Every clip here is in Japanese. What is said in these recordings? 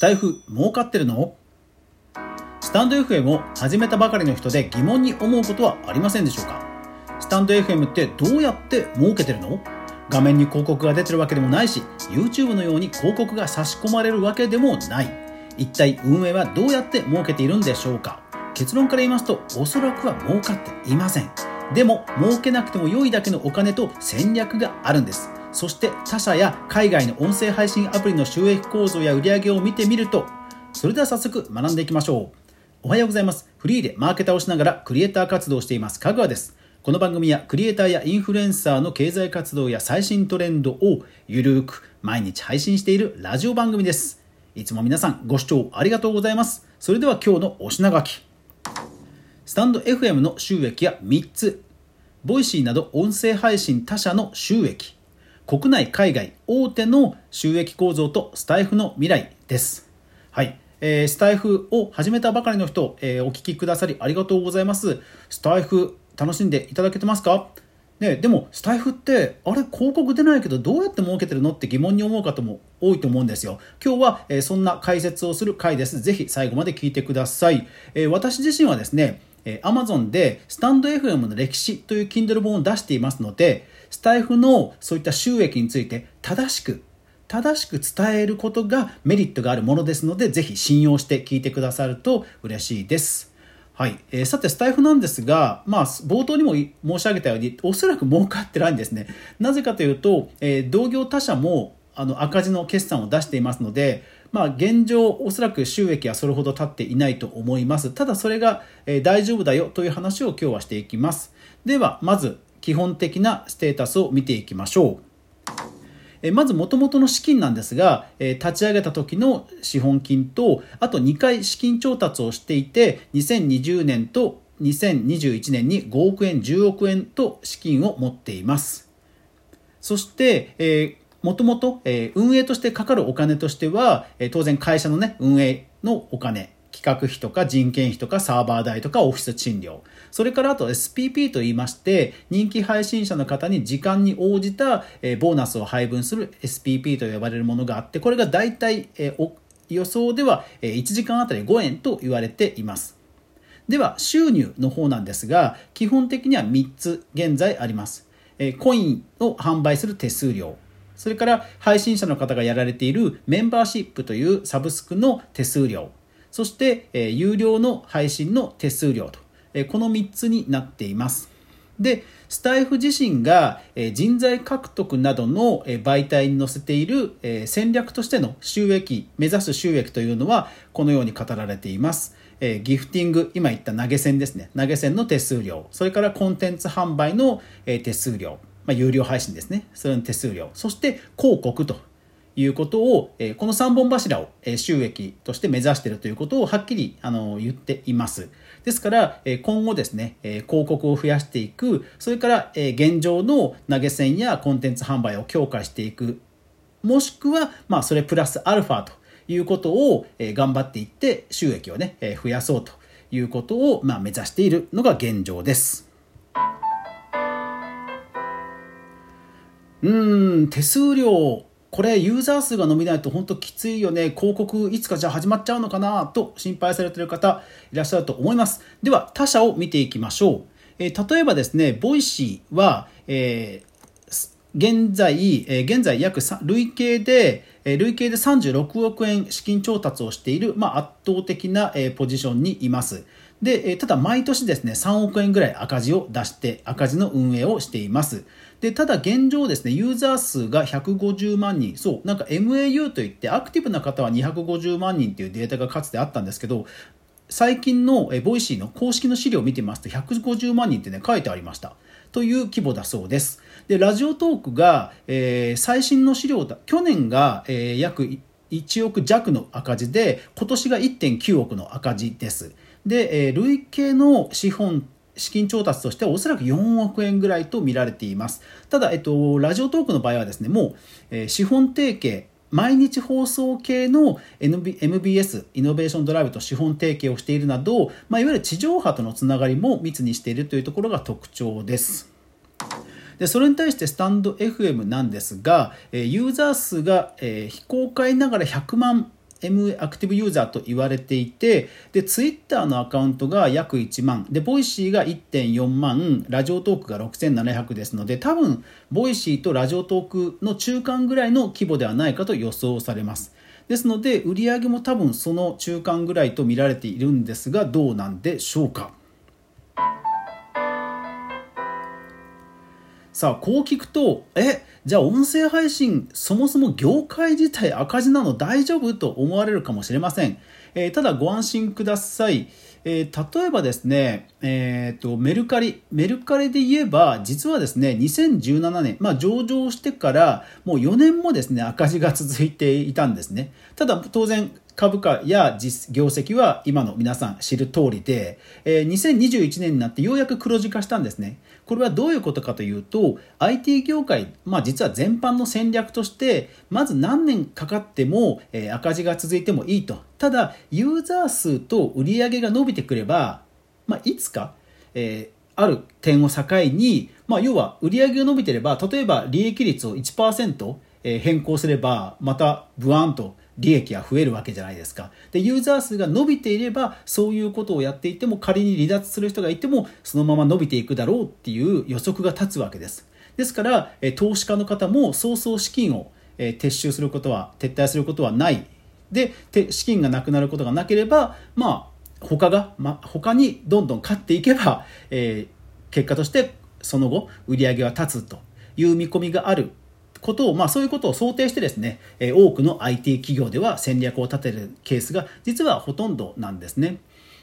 タイフ儲かってるの？スタンド FM を始めたばかりの人で疑問に思うことはありませんでしょうか？スタンド FM ってどうやって儲けてるの？画面に広告が出てるわけでもないし YouTube のように広告が差し込まれるわけでもない。一体運営はどうやって儲けているんでしょうか？結論から言いますとおそらくは儲かっていません。でも儲けなくても良いだけのお金と戦略があるんです。そして他社や海外の音声配信アプリの収益構造や売り上げを見てみるとそれでは早速学んでいきましょう。おはようございます。フリーでマーケターをしながらクリエイター活動をしていますかぐわです。この番組はクリエイターやインフルエンサーの経済活動や最新トレンドをゆるく毎日配信しているラジオ番組です。いつも皆さんご視聴ありがとうございます。それでは今日のお品書き。 stand.fm の収益は3つ。 Voicy など音声配信他社の収益。国内海外大手の収益構造とスタイフの未来ですはいえー、スタイフを始めたばかりの人、えー、お聞きくださりありがとうございます。スタイフ楽しんでいただけてますか？ね、でも、スタイフって、あれ、広告出ないけど、どうやって儲けてるのって疑問に思う方も多いと思うんですよ。今日は、えー、そんな解説をする回です。ぜひ最後まで聞いてください。えー、私自身はですね、えー、Amazon でスタンド FM の歴史という Kindle 本を出していますので、スタイフのそういった収益について正しく正しく伝えることがメリットがあるものですので、ぜひ信用して聞いてくださると嬉しいです。はい。えー、さて、スタイフなんですが、まあ、冒頭にも申し上げたように、おそらく儲かってないんですね。なぜかというと、えー、同業他社もあの赤字の決算を出していますので、まあ、現状、おそらく収益はそれほど立っていないと思います。ただ、それが、えー、大丈夫だよという話を今日はしていきます。では、まず、基本的なステータスを見ていきましょう。まず元々の資金なんですが、立ち上げた時の資本金と、あと2回資金調達をしていて、2020年と2021年に5億円、10億円と資金を持っています。そして、えもともと運営としてかかるお金としては、当然会社のね、運営のお金、企画費とか人件費とかサーバー代とかオフィス賃料。それからあと SPP と言いまして、人気配信者の方に時間に応じたボーナスを配分する SPP と呼ばれるものがあって、これが大体予想では1時間あたり5円と言われています。では、収入の方なんですが、基本的には3つ現在あります。コインを販売する手数料。それから配信者の方がやられているメンバーシップというサブスクの手数料。そして、えー、有料の配信の手数料と、えー、この3つになっています。で、スタイフ自身が人材獲得などの媒体に載せている戦略としての収益、目指す収益というのはこのように語られています。ギフティング、今言った投げ銭ですね。投げ銭の手数料、それからコンテンツ販売の手数料、まあ、有料配信ですね。それの手数料、そして広告ということを、えこの3本柱を、え収益として目指しているということをはっきりあの言っています。ですから、え今後ですね、え広告を増やしていく、それから、え現状の投げ銭やコンテンツ販売を強化していく、もしくは、まあ、それプラスアルファということを、え頑張っていって収益をね、え増やそうということを、まあ、目指しているのが現状です。うん、手数料これユーザー数が伸びないと本当きついよね。広告いつかじゃ始まっちゃうのかな？と心配されている方いらっしゃると思います。では他社を見ていきましょう、えー、例えばですね Voicy は、えー、現在、え、現在約累計で、累計で36億円資金調達をしている、まあ、圧倒的な、ポジションにいます。で、ただ毎年ですね、3億円ぐらい赤字を出して、赤字の運営をしています。で、ただ現状ですね、ユーザー数が150万人、そう、なんか MAU といって、アクティブな方は250万人っていうデータがかつてあったんですけど、最近の Voicy の公式の資料を見てますと、150万人ってね、書いてありました。という規模だそうです。で、 Radiotalk が、えー、最新の資料だ、去年が、えー、約1億弱の赤字で、今年が1.9億の赤字です。で、えー、累計の資本資金調達としてはおそらく4億円ぐらいと見られています。ただ、えっと、 Radiotalk の場合はですね、もう、えー、資本提携、毎日放送系の MBS、イノベーションドライブと資本提携をしているなど、まあ、いわゆる地上波とのつながりも密にしているというところが特徴です。でそれに対してスタンド FM なんですが、ユーザー数が非公開ながら100万 M アクティブユーザーと言われていてで Twitter のアカウントが約1万。で Voicy が1.4万。 Radiotalk が6700ですので多分 Voicy と Radiotalk の中間ぐらいの規模ではないかと予想されます。ですので売り上げも多分その中間ぐらいと見られているんですがどうなんでしょうか。さあこう聞くとえじゃあ音声配信そもそも業界自体赤字なの大丈夫と思われるかもしれません、えー、ただご安心ください、えー、例えばですね、えーと、メルカリ。メルカリで言えば実はですね2017年、まあ、上場してからもう4年もですね赤字が続いていたんですね。ただ当然株価や実業績は今の皆さん知る通りで、えー、2021年になってようやく黒字化したんですね。これはどういうことかというと IT 業界、まあ、実は全般の戦略としてまず何年かかっても、えー、赤字が続いてもいいとただユーザー数と売り上げが伸びてくれば、まあ、いつか、えー、ある点を境に、まあ、要は売り上げが伸びてれば例えば利益率を1%変更すればまたブワーンと利益が増えるわけじゃないですか。で、ユーザー数が伸びていれば、そういうことをやっていても、仮に離脱する人がいても、そのまま伸びていくだろうっていう予測が立つわけです。ですから、投資家の方も早々資金を撤収することは、撤退することはない。で、資金がなくなることがなければ、まあ、他が、まあ、他にどんどん勝っていけば、えー、結果としてその後、売り上げは立つという見込みがあることを、まあ、そういうことを想定してですね、多くの IT 企業では戦略を立てるケースが実はほとんどなんですね。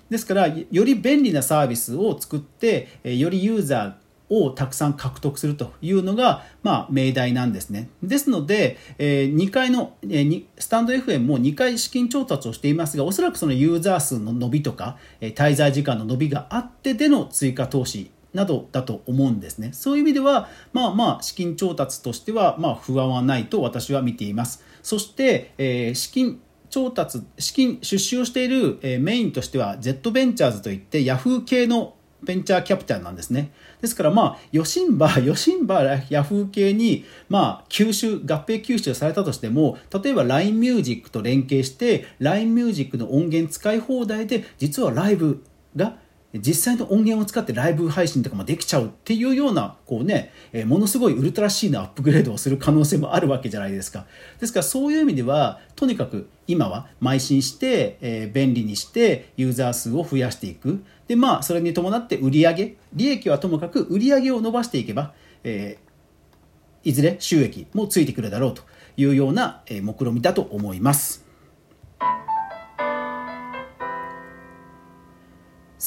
ですから、より便利なサービスを作って、よりユーザーをたくさん獲得するというのが、まあ、命題なんですね。ですので、え、2階の、え、スタンド FM も2回資金調達をしていますが、おそらくそのユーザー数の伸びとか、え、滞在時間の伸びがあってでの追加投資などだと思うんですね。そういう意味では、まあまあ、資金調達としては、まあ、不安はないと私は見ています。そして、えー、資金調達、資金出資をしている、えー、メインとしては、Z ベンチャーズといって、ヤフー系のベンチャーキャピタルなんですね。ですからまあ、ヨシンバ、ヨシンバヤフー系に、まあ、吸収、合併吸収されたとしても、例えば LINE Music と連携して、LINE Music の音源使い放題で、実はライブが実際の音源を使ってライブ配信とかもできちゃうっていうようなこうね、えものすごいウルトラ C のアップグレードをする可能性もあるわけじゃないですか。ですからそういう意味ではとにかく今は邁進して、え便利にしてユーザー数を増やしていく。でまあそれに伴って売上利益はともかく売上を伸ばしていけば、えいずれ収益もついてくるだろうというような目論見だと思います。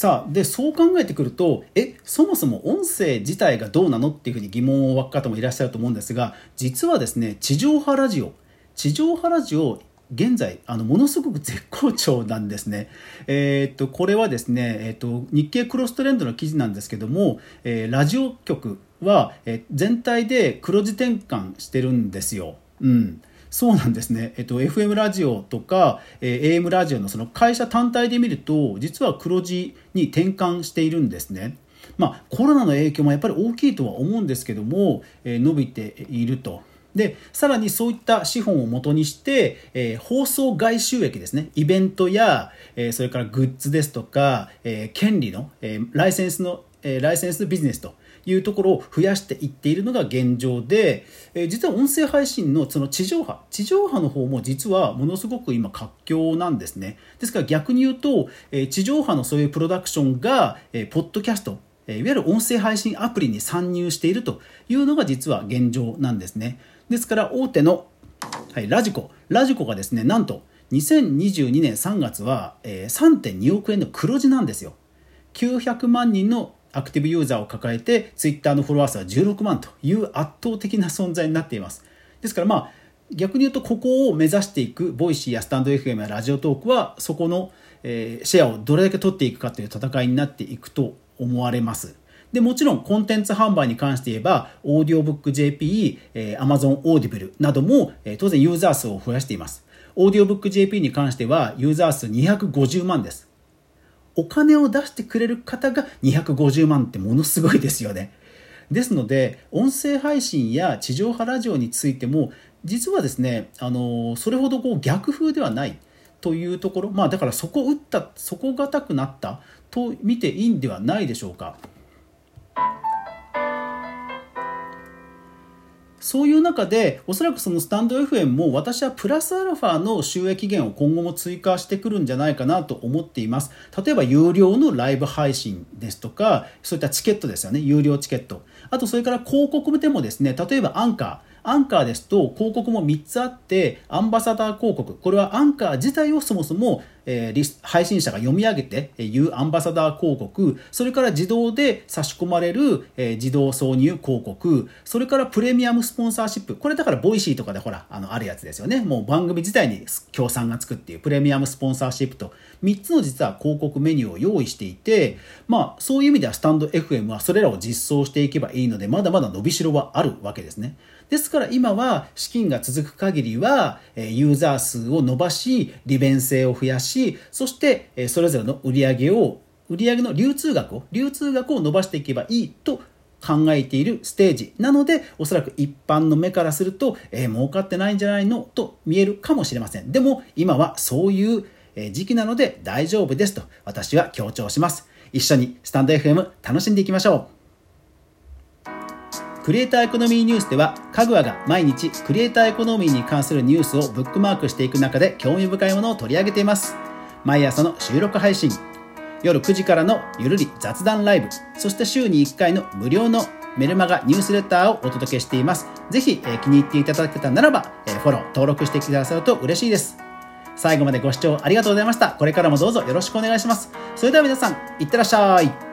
さあでそう考えてくるとえそもそも音声自体がどうなのっていうふうに疑問を湧く方もいらっしゃると思うんですが実はですね地上波ラジオ地上波ラジオ現在あのものすごく絶好調なんですね。えー、っとこれはですね、えー、っと日経クロストレンドの記事なんですけども、えー、ラジオ局は、え全体で黒字転換してるんですよ。うん、そうなんですね、えっと、FM ラジオとか、えー、AM ラジオのその会社単体で見ると実は黒字に転換しているんですね。まあ、コロナの影響もやっぱり大きいとは思うんですけども、えー、伸びていると。でさらにそういった資本をもとにして、えー、放送外収益ですねイベントや、えー、それからグッズですとか、えー、権利の、えライセンスの、えライセンスビジネスというところを増やしていっているのが現状で、え実は音声配信のその地上波地上波の方も実はものすごく今活況なんですね。ですから逆に言うと、え地上波のそういうプロダクションが、えポッドキャストいわゆる音声配信アプリに参入しているというのが実は現状なんですね。ですから大手の、はい、ラジコ。ラジコがですねなんと2022年3月は、え3.2億円の黒字なんですよ。900万人のアクティブユーザーを抱えて Twitter のフォロワー数は16万という圧倒的な存在になっています。ですからまあ逆に言うとここを目指していく Voicy やスタンド FM や Radiotalk はそこの、えシェアをどれだけ取っていくかという戦いになっていくと思われます。でもちろんコンテンツ販売に関して言えばオーディオブック JP、えー、Amazon オーディブルなども、えー、当然ユーザー数を増やしています。 audiobook.jp に関してはユーザー数250万です。お金を出してくれる方が250万ってものすごいですよね。ですので、音声配信や地上波ラジオについても、実はですね、あのそれほどこう逆風ではない。というところまあだからそこ打ったそこがたくなったと見ていいんではないでしょうか。そういう中でおそらくそのスタンド FM も私はプラスアルファの収益源を今後も追加してくるんじゃないかなと思っています。例えば有料のライブ配信ですとかそういったチケットですよね。有料チケット。あとそれから広告でもですね例えばアンカー。アンカーですと広告も3つあってアンバサダー広告。これはアンカー自体をそもそも、えー、配信者が読み上げて言うアンバサダー広告。それから自動で差し込まれる、えー、自動挿入広告。それからプレミアムスポンサーシップ。これだから Voicy とかでほらあのあるやつですよね。もう番組自体に協賛がつくっていうプレミアムスポンサーシップと。3つの実は広告メニューを用意していてまあそういう意味ではスタンド FM はそれらを実装していけばいいのでまだまだ伸びしろはあるわけですね。ですから今は資金が続く限りはユーザー数を伸ばし利便性を増やしそしてそれぞれの売り上げを売上の流通額を流通額を伸ばしていけばいいと考えているステージ。なのでおそらく一般の目からすると、えー、儲かってないんじゃないのと見えるかもしれません。でも今はそういう時期なので大丈夫ですと私は強調します。一緒にスタンド FM 楽しんでいきましょう。クリエイターエコノミーニュースでは、かぐわが毎日クリエイターエコノミーに関するニュースをブックマークしていく中で興味深いものを取り上げています。毎朝の収録配信、夜9時からのゆるり雑談ライブ、そして週に1回の無料のメルマガニュースレターをお届けしています。ぜひ、え気に入っていただけたならば、えフォロー、登録してくださると嬉しいです。最後までご視聴ありがとうございました。これからもどうぞよろしくお願いします。それでは皆さん、いってらっしゃい。